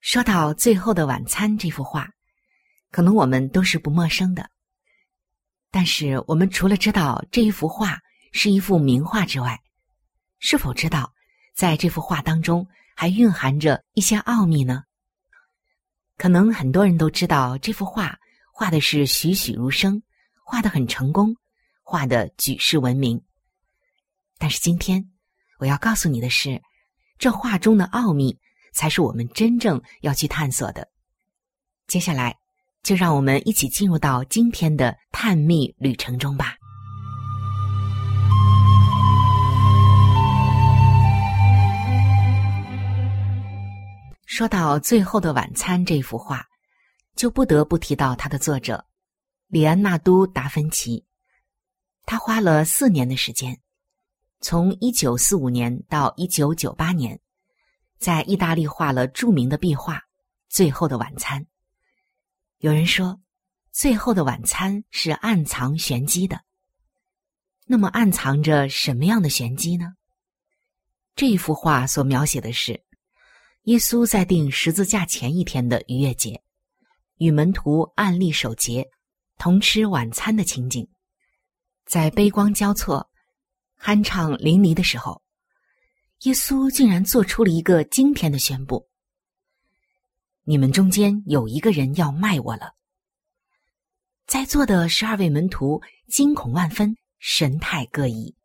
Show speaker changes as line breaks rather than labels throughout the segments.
说到《最后的晚餐》这幅画，可能我们都是不陌生的，但是我们除了知道这一幅画，是一幅名画之外，是否知道，在这幅画当中还蕴含着一些奥秘呢？可能很多人都知道，这幅画画的是栩栩如生，画的很成功，画的举世闻名。但是今天我要告诉你的是，这画中的奥秘才是我们真正要去探索的。接下来，就让我们一起进入到今天的探秘旅程中吧。说到《最后的晚餐》这幅画，就不得不提到它的作者里安纳都·达芬奇。他花了四年的时间，从一九四五年到一九九八年，在意大利画了著名的壁画《最后的晚餐》。有人说，《最后的晚餐》是暗藏玄机的。那么，暗藏着什么样的玄机呢？这一幅画所描写的是。耶稣在定十字架前一天的逾越节，与门徒按立守节，同吃晚餐的情景，在悲光交错、酣畅淋漓的时候，耶稣竟然做出了一个惊天的宣布：“你们中间有一个人要卖我了。”在座的十二位门徒惊恐万分，神态各异。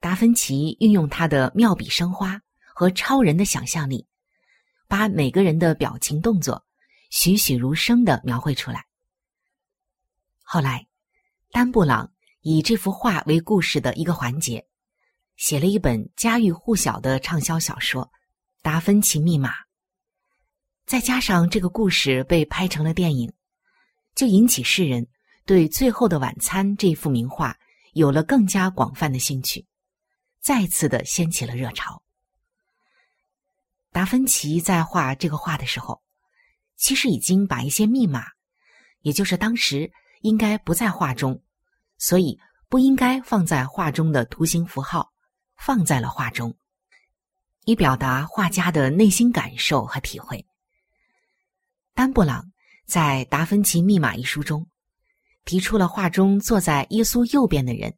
达芬奇运用他的妙笔生花。和超人的想象力，把每个人的表情动作栩栩如生的描绘出来。后来，丹布朗以这幅画为故事的一个环节，写了一本家喻户晓的畅销小说《达芬奇密码》。再加上这个故事被拍成了电影，就引起世人对《最后的晚餐》这幅名画有了更加广泛的兴趣，再次的掀起了热潮。达芬奇在画这个画的时候，其实已经把一些密码，也就是当时应该不在画中，所以不应该放在画中的图形符号，放在了画中，以表达画家的内心感受和体会。丹布朗在《达芬奇密码》一书中，提出了画中坐在耶稣右边的人，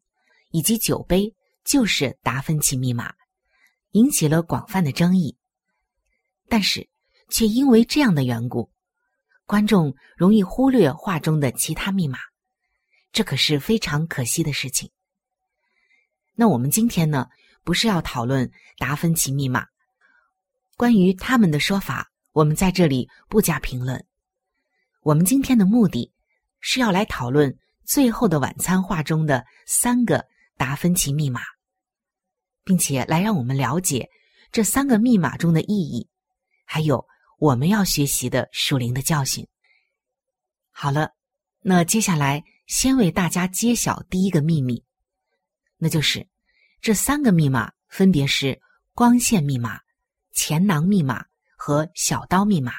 以及酒杯就是达芬奇密码，引起了广泛的争议。但是，却因为这样的缘故，观众容易忽略画中的其他密码，这可是非常可惜的事情。那我们今天呢，不是要讨论达芬奇密码，关于他们的说法，我们在这里不加评论。我们今天的目的是要来讨论《最后的晚餐》画中的三个达芬奇密码，并且来让我们了解这三个密码中的意义。还有我们要学习的属灵的教训。好了，那接下来先为大家揭晓第一个秘密，那就是这三个密码分别是光线密码、钱囊密码和小刀密码。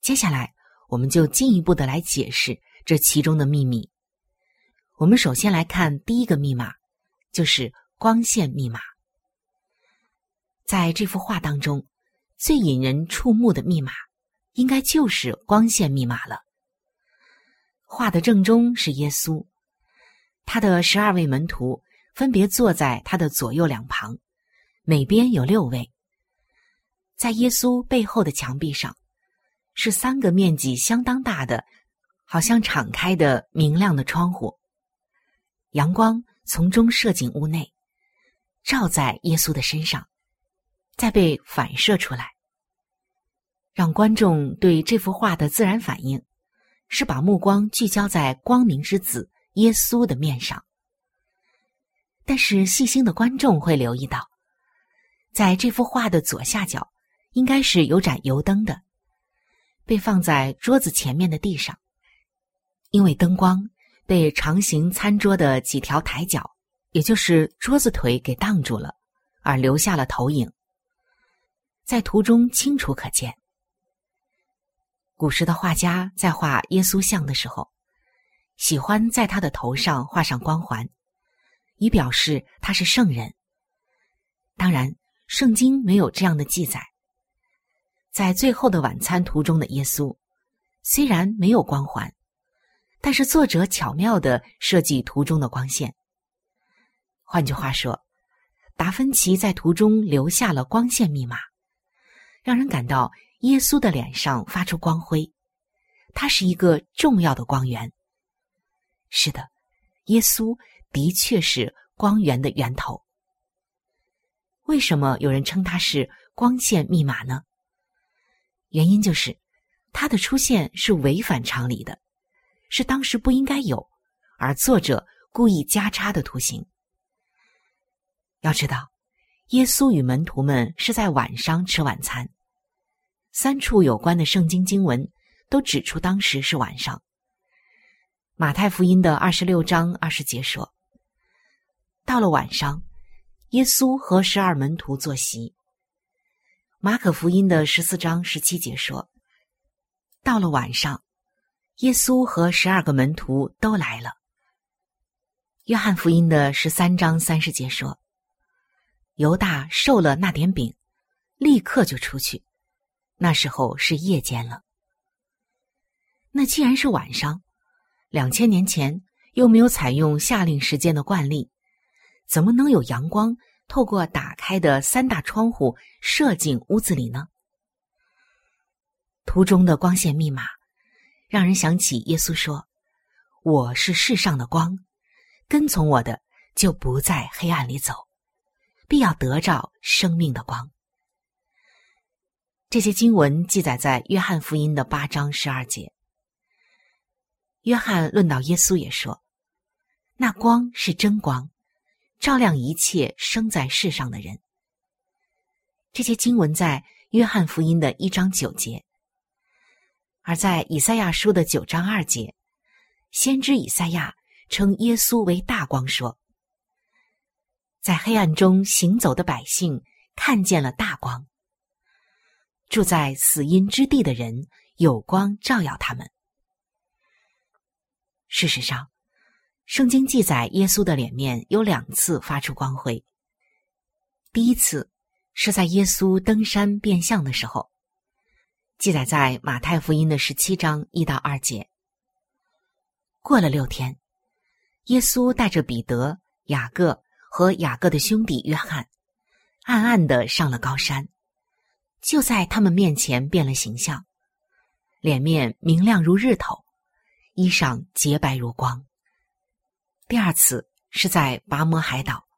接下来，我们就进一步的来解释这其中的秘密。我们首先来看第一个密码，就是光线密码。在这幅画当中，最引人触目的密码，应该就是光线密码了。画的正中是耶稣，他的十二位门徒分别坐在他的左右两旁，每边有六位。在耶稣背后的墙壁上，是三个面积相当大的、好像敞开的明亮的窗户，阳光从中射进屋内，照在耶稣的身上，再被反射出来，让观众对这幅画的自然反应。是把目光聚焦在光明之子耶稣的面上，但是细心的观众会留意到，在这幅画的左下角，应该是有盏油灯的，被放在桌子前面的地上，因为灯光被长形餐桌的几条台脚，也就是桌子腿给挡住了，而留下了投影，在图中清楚可见。古时的画家在画耶稣像的时候，喜欢在他的头上画上光环，以表示他是圣人。当然，圣经没有这样的记载。在最后的晚餐图中的耶稣，虽然没有光环，但是作者巧妙的设计图中的光线。换句话说，达芬奇在图中留下了光线密码，让人感到。耶稣的脸上发出光辉，他是一个重要的光源。是的，耶稣的确是光源的源头。为什么有人称它是光线密码呢？原因就是它的出现是违反常理的，是当时不应该有，而作者故意加插的图形。要知道，耶稣与门徒们是在晚上吃晚餐。三处有关的圣经经文都指出，当时是晚上。马太福音的二十六章二十节说：“到了晚上，耶稣和十二门徒坐席。”马可福音的十四章十七节说：“到了晚上，耶稣和十二个门徒都来了。”约翰福音的十三章三十节说：“犹大受了那点饼，立刻就出去。”那时候是夜间了。那既然是晚上，两千年前又没有采用夏令时间的惯例，怎么能有阳光透过打开的三大窗户射进屋子里呢？图中的光线密码，让人想起耶稣说：“我是世上的光，跟从我的就不在黑暗里走，必要得着生命的光。”这些经文记载在约翰福音的八章十二节。约翰论到耶稣也说：“那光是真光，照亮一切生在世上的人。”这些经文在约翰福音的一章九节，而在以赛亚书的九章二节，先知以赛亚称耶稣为大光，说：“在黑暗中行走的百姓看见了大光。”住在死荫之地的人，有光照耀他们。事实上，圣经记载耶稣的脸面有两次发出光辉。第一次是在耶稣登山变相的时候，记载在马太福音的十七章一到二节。过了六天，耶稣带着彼得、雅各和雅各的兄弟约翰，暗暗的上了高山。就在他们面前变了形象，脸面明亮如日头，衣裳洁白如光。第二次是在拔摩海岛，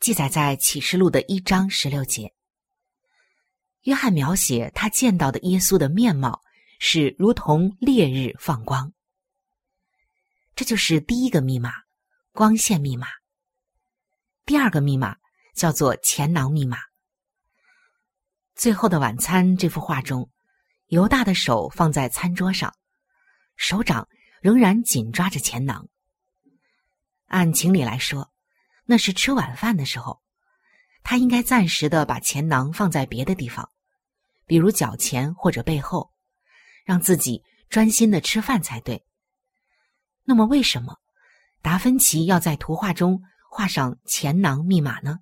记载在启示录的一章十六节。约翰描写他见到的耶稣的面貌是如同烈日放光，这就是第一个密码——光线密码。第二个密码叫做钱囊密码。最后的晚餐这幅画中，犹大的手放在餐桌上，手掌仍然紧抓着钱囊。按情理来说，那是吃晚饭的时候，他应该暂时的把钱囊放在别的地方，比如脚前或者背后，让自己专心的吃饭才对。那么，为什么达芬奇要在图画中画上钱囊密码呢？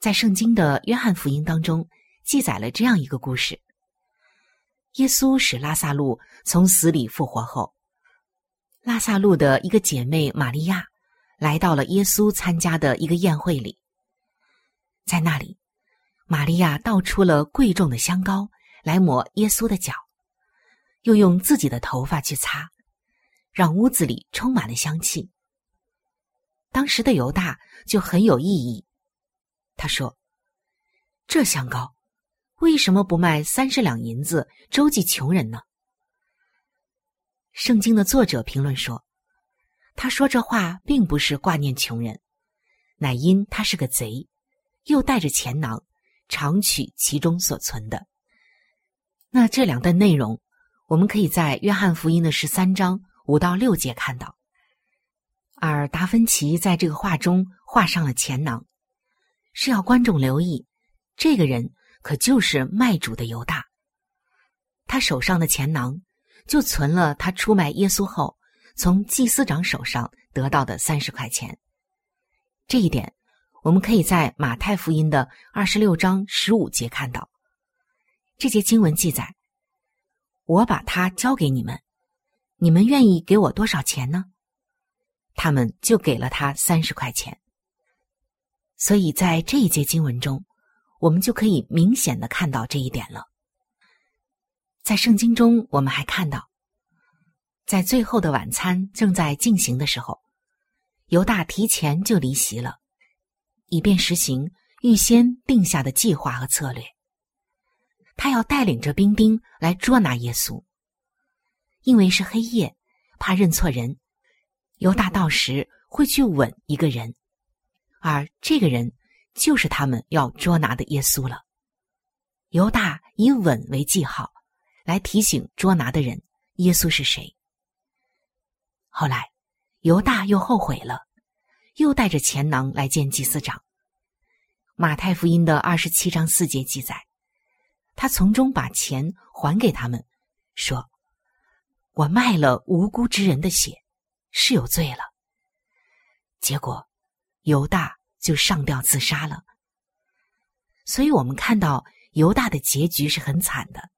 在圣经的约翰福音当中记载了这样一个故事：耶稣使拉萨路从死里复活后，拉萨路的一个姐妹玛利亚来到了耶稣参加的一个宴会里，在那里，玛利亚倒出了贵重的香膏来抹耶稣的脚，又用自己的头发去擦，让屋子里充满了香气。当时的犹大就很有意义。他说：“这香膏为什么不卖三十两银子周济穷人呢？”圣经的作者评论说：“他说这话并不是挂念穷人，乃因他是个贼，又带着钱囊，常取其中所存的。”那这两段内容，我们可以在约翰福音的十三章五到六节看到。而达芬奇在这个画中画上了钱囊。是要观众留意，这个人可就是卖主的犹大。他手上的钱囊就存了他出卖耶稣后从祭司长手上得到的三十块钱。这一点，我们可以在马太福音的二十六章十五节看到。这节经文记载：“我把它交给你们，你们愿意给我多少钱呢？”他们就给了他三十块钱。所以在这一节经文中，我们就可以明显的看到这一点了。在圣经中，我们还看到，在最后的晚餐正在进行的时候，犹大提前就离席了，以便实行预先定下的计划和策略。他要带领着兵丁来捉拿耶稣，因为是黑夜，怕认错人，犹大到时会去吻一个人。而这个人就是他们要捉拿的耶稣了。犹大以吻为记号，来提醒捉拿的人耶稣是谁。后来，犹大又后悔了，又带着钱囊来见祭司长。马太福音的二十七章四节记载，他从中把钱还给他们，说：“我卖了无辜之人的血，是有罪了。”结果。犹大就上吊自杀了，所以我们看到犹大的结局是很惨的。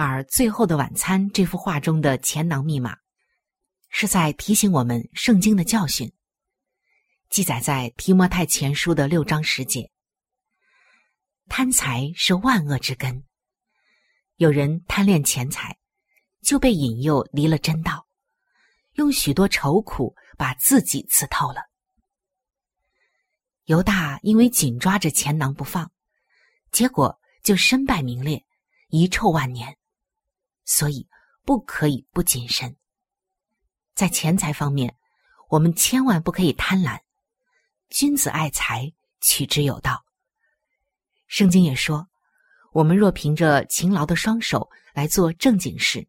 而《最后的晚餐》这幅画中的钱囊密码，是在提醒我们圣经的教训，记载在提摩太前书的六章十节：贪财是万恶之根，有人贪恋钱财，就被引诱离了真道，用许多愁苦把自己刺透了。犹大因为紧抓着钱囊不放，结果就身败名裂，遗臭万年。所以不可以不谨慎。在钱财方面，我们千万不可以贪婪。君子爱财，取之有道。圣经也说，我们若凭着勤劳的双手来做正经事，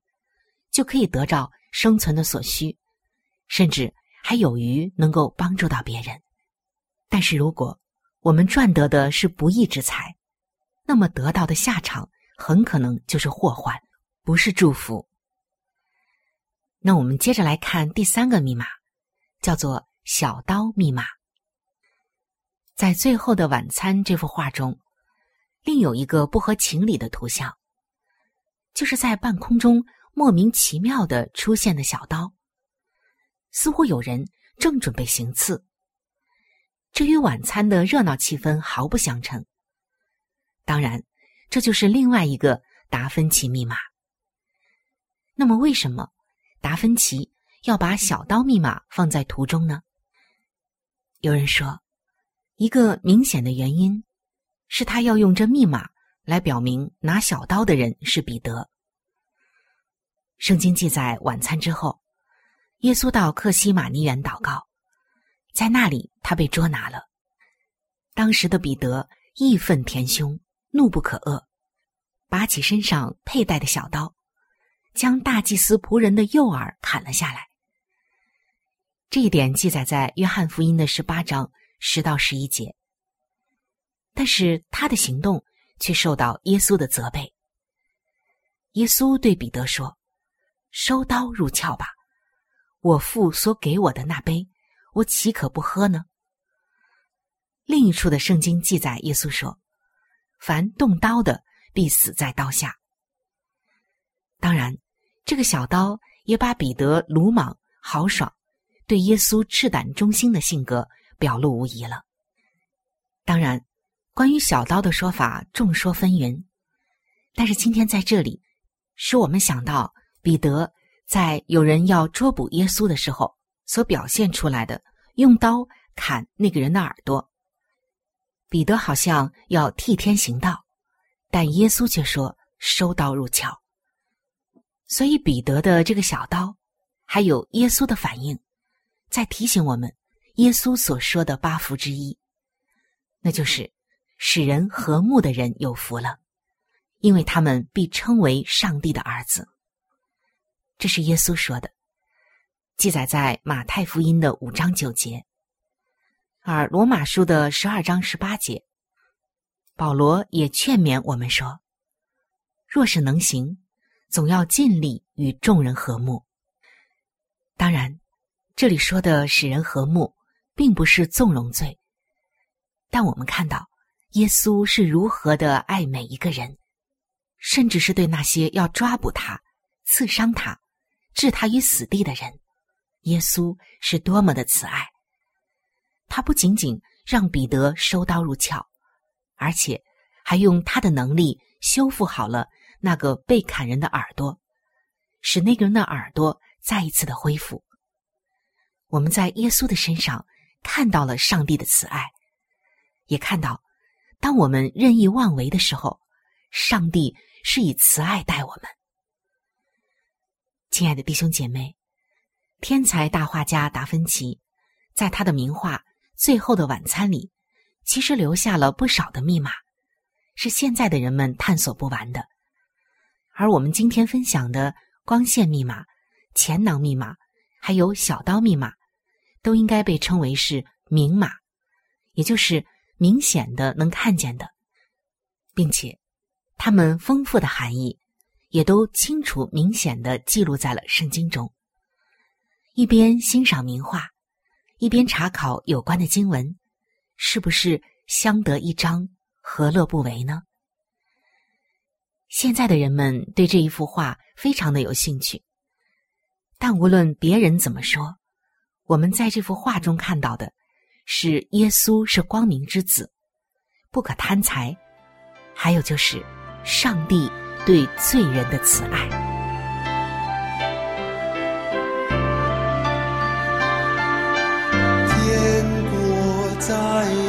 就可以得到生存的所需，甚至还有余能够帮助到别人。但是，如果我们赚得的是不义之财，那么得到的下场很可能就是祸患，不是祝福。那我们接着来看第三个密码，叫做“小刀密码”。在《最后的晚餐》这幅画中，另有一个不合情理的图像，就是在半空中莫名其妙的出现的小刀，似乎有人正准备行刺。这与晚餐的热闹气氛毫不相称。当然，这就是另外一个达芬奇密码。那么，为什么达芬奇要把小刀密码放在图中呢？有人说，一个明显的原因是他要用这密码来表明拿小刀的人是彼得。圣经记载，晚餐之后，耶稣到克西马尼园祷告。在那里，他被捉拿了。当时的彼得义愤填胸，怒不可遏，拔起身上佩戴的小刀，将大祭司仆人的右耳砍了下来。这一点记载在约翰福音的十八章十到十一节。但是他的行动却受到耶稣的责备，耶稣对彼得说：“收刀入鞘吧，我父所给我的那杯，我岂可不喝呢？”另一处的圣经记载，耶稣说：“凡动刀的，必死在刀下。”当然，这个小刀也把彼得鲁莽豪爽、对耶稣赤胆忠心的性格表露无遗了。当然，关于小刀的说法众说纷纭，但是今天在这里，使我们想到彼得在有人要捉捕耶稣的时候所表现出来的用刀砍那个人的耳朵。彼得好像要替天行道，但耶稣却说收刀入鞘。所以彼得的这个小刀，还有耶稣的反应，在提醒我们耶稣所说的八福之一，那就是使人和睦的人有福了，因为他们必称为上帝的儿子。这是耶稣说的，记载在马太福音的五章九节。而罗马书的十二章十八节，保罗也劝勉我们说：“若是能行，总要尽力与众人和睦。”当然，这里说的使人和睦，并不是纵容罪。但我们看到耶稣是如何的爱每一个人，甚至是对那些要抓捕他、刺伤他、置他于死地的人，耶稣是多么的慈爱。他不仅仅让彼得收刀入鞘，而且还用他的能力修复好了那个被砍人的耳朵，使那个人的耳朵再一次的恢复。我们在耶稣的身上看到了上帝的慈爱，也看到，当我们任意妄为的时候，上帝是以慈爱待我们。亲爱的弟兄姐妹，天才大画家达芬奇在他的名画。最后的晚餐里，其实留下了不少的密码，是现在的人们探索不完的。而我们今天分享的光线密码、钱囊密码，还有小刀密码，都应该被称为是明码，也就是明显的能看见的，并且它们丰富的含义也都清楚明显的记录在了圣经中。一边欣赏名画。一边查考有关的经文，是不是相得益彰，何乐不为呢？现在的人们对这一幅画非常的有兴趣。但无论别人怎么说我们在这幅画中看到的是耶稣是光明之子不可贪财还有就是上帝对罪人的慈爱。天国在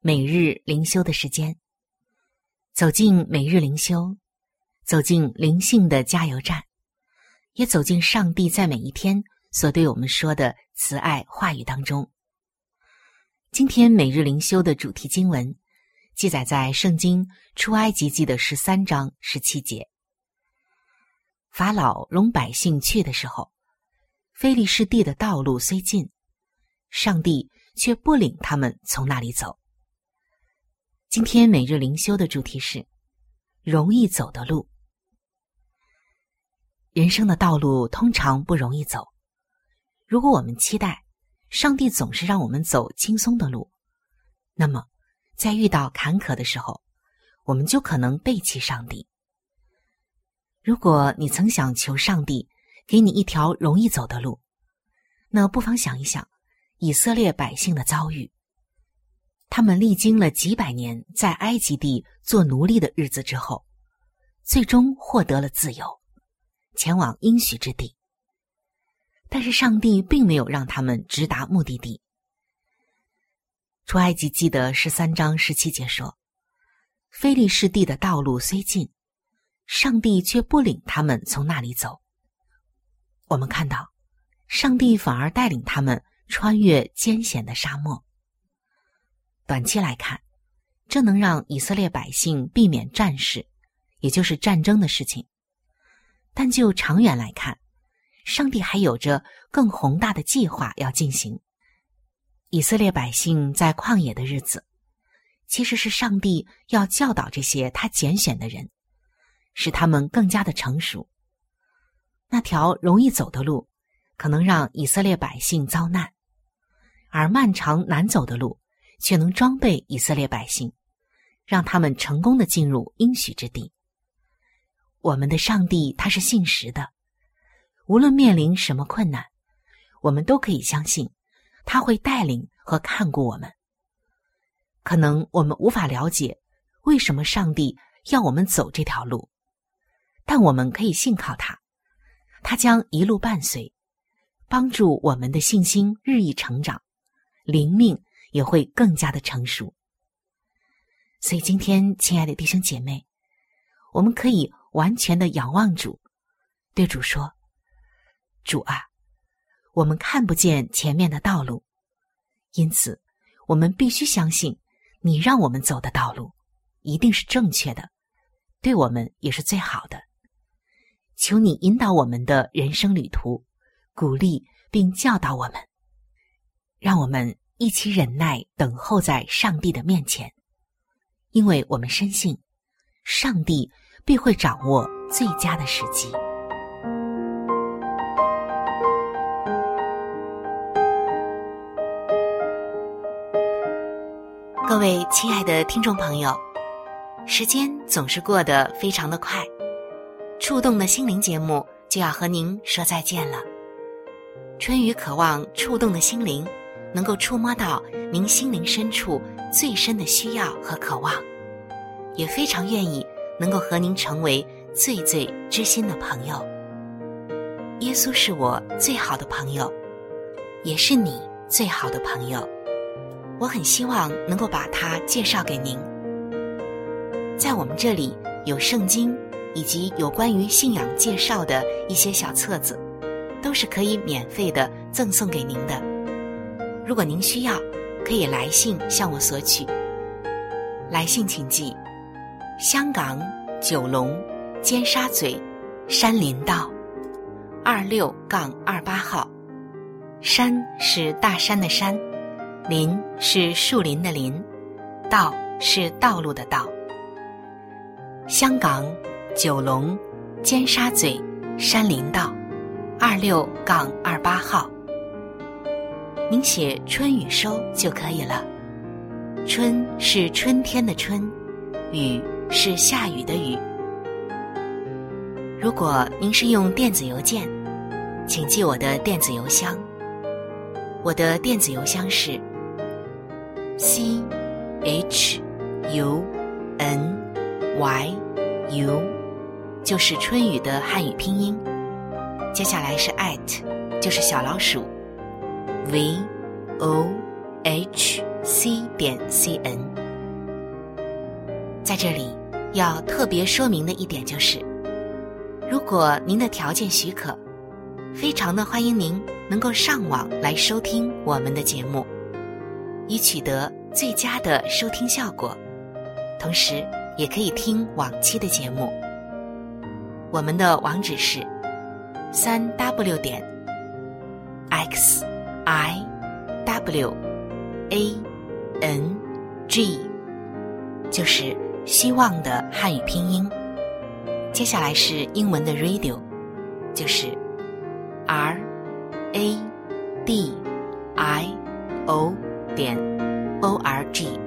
每日灵修的时间。走进每日灵修，走进灵性的加油站，也走进上帝在每一天所对我们说的慈爱话语当中。今天每日灵修的主题经文记载在《圣经出埃及记》的十三章十七节。法老容百姓去的时候，非利士地的道路虽近。上帝却不领他们从那里走。今天每日灵修的主题是容易走的路。人生的道路通常不容易走。如果我们期待上帝总是让我们走轻松的路，那么在遇到坎坷的时候，我们就可能背弃上帝。如果你曾想求上帝给你一条容易走的路，那不妨想一想。以色列百姓的遭遇，他们历经了几百年在埃及地做奴隶的日子之后，最终获得了自由，前往应许之地。但是上帝并没有让他们直达目的地。出埃及记的十三章十七节说：“非利士地的道路虽近，上帝却不领他们从那里走。”我们看到，上帝反而带领他们。穿越艰险的沙漠。短期来看，这能让以色列百姓避免战事，也就是战争的事情。但就长远来看，上帝还有着更宏大的计划要进行。以色列百姓在旷野的日子，其实是上帝要教导这些他拣选的人，使他们更加的成熟。那条容易走的路，可能让以色列百姓遭难。而漫长难走的路，却能装备以色列百姓，让他们成功的进入应许之地。我们的上帝他是信实的，无论面临什么困难，我们都可以相信他会带领和看顾我们。可能我们无法了解为什么上帝要我们走这条路，但我们可以信靠他，他将一路伴随，帮助我们的信心日益成长。灵命也会更加的成熟，所以今天，亲爱的弟兄姐妹，我们可以完全的仰望主，对主说：“主啊，我们看不见前面的道路，因此我们必须相信你让我们走的道路一定是正确的，对我们也是最好的。求你引导我们的人生旅途，鼓励并教导我们。”让我们一起忍耐，等候在上帝的面前，因为我们深信，上帝必会掌握最佳的时机。各位亲爱的听众朋友，时间总是过得非常的快，触动的心灵节目就要和您说再见了。春雨渴望触动的心灵。能够触摸到您心灵深处最深的需要和渴望，也非常愿意能够和您成为最最知心的朋友。耶稣是我最好的朋友，也是你最好的朋友。我很希望能够把他介绍给您。在我们这里有圣经以及有关于信仰介绍的一些小册子，都是可以免费的赠送给您的。如果您需要，可以来信向我索取。来信请寄：香港九龙尖沙咀山林道二六杠二八号。山是大山的山，林是树林的林，道是道路的道。香港九龙尖沙咀山林道二六杠二八号。您写“春雨收”就可以了。春是春天的春，雨是下雨的雨。如果您是用电子邮件，请记我的电子邮箱。我的电子邮箱是 c h u n y u，就是春雨的汉语拼音。接下来是 at，就是小老鼠。V o h c 点 c n，在这里要特别说明的一点就是，如果您的条件许可，非常的欢迎您能够上网来收听我们的节目，以取得最佳的收听效果。同时，也可以听往期的节目。我们的网址是三 w 点 x。I w a n g 就是希望的汉语拼音。接下来是英文的 radio，就是 r a d i o 点 o r g。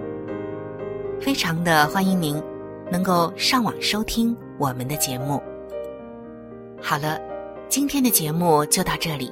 非常的欢迎您能够上网收听我们的节目。好了，今天的节目就到这里。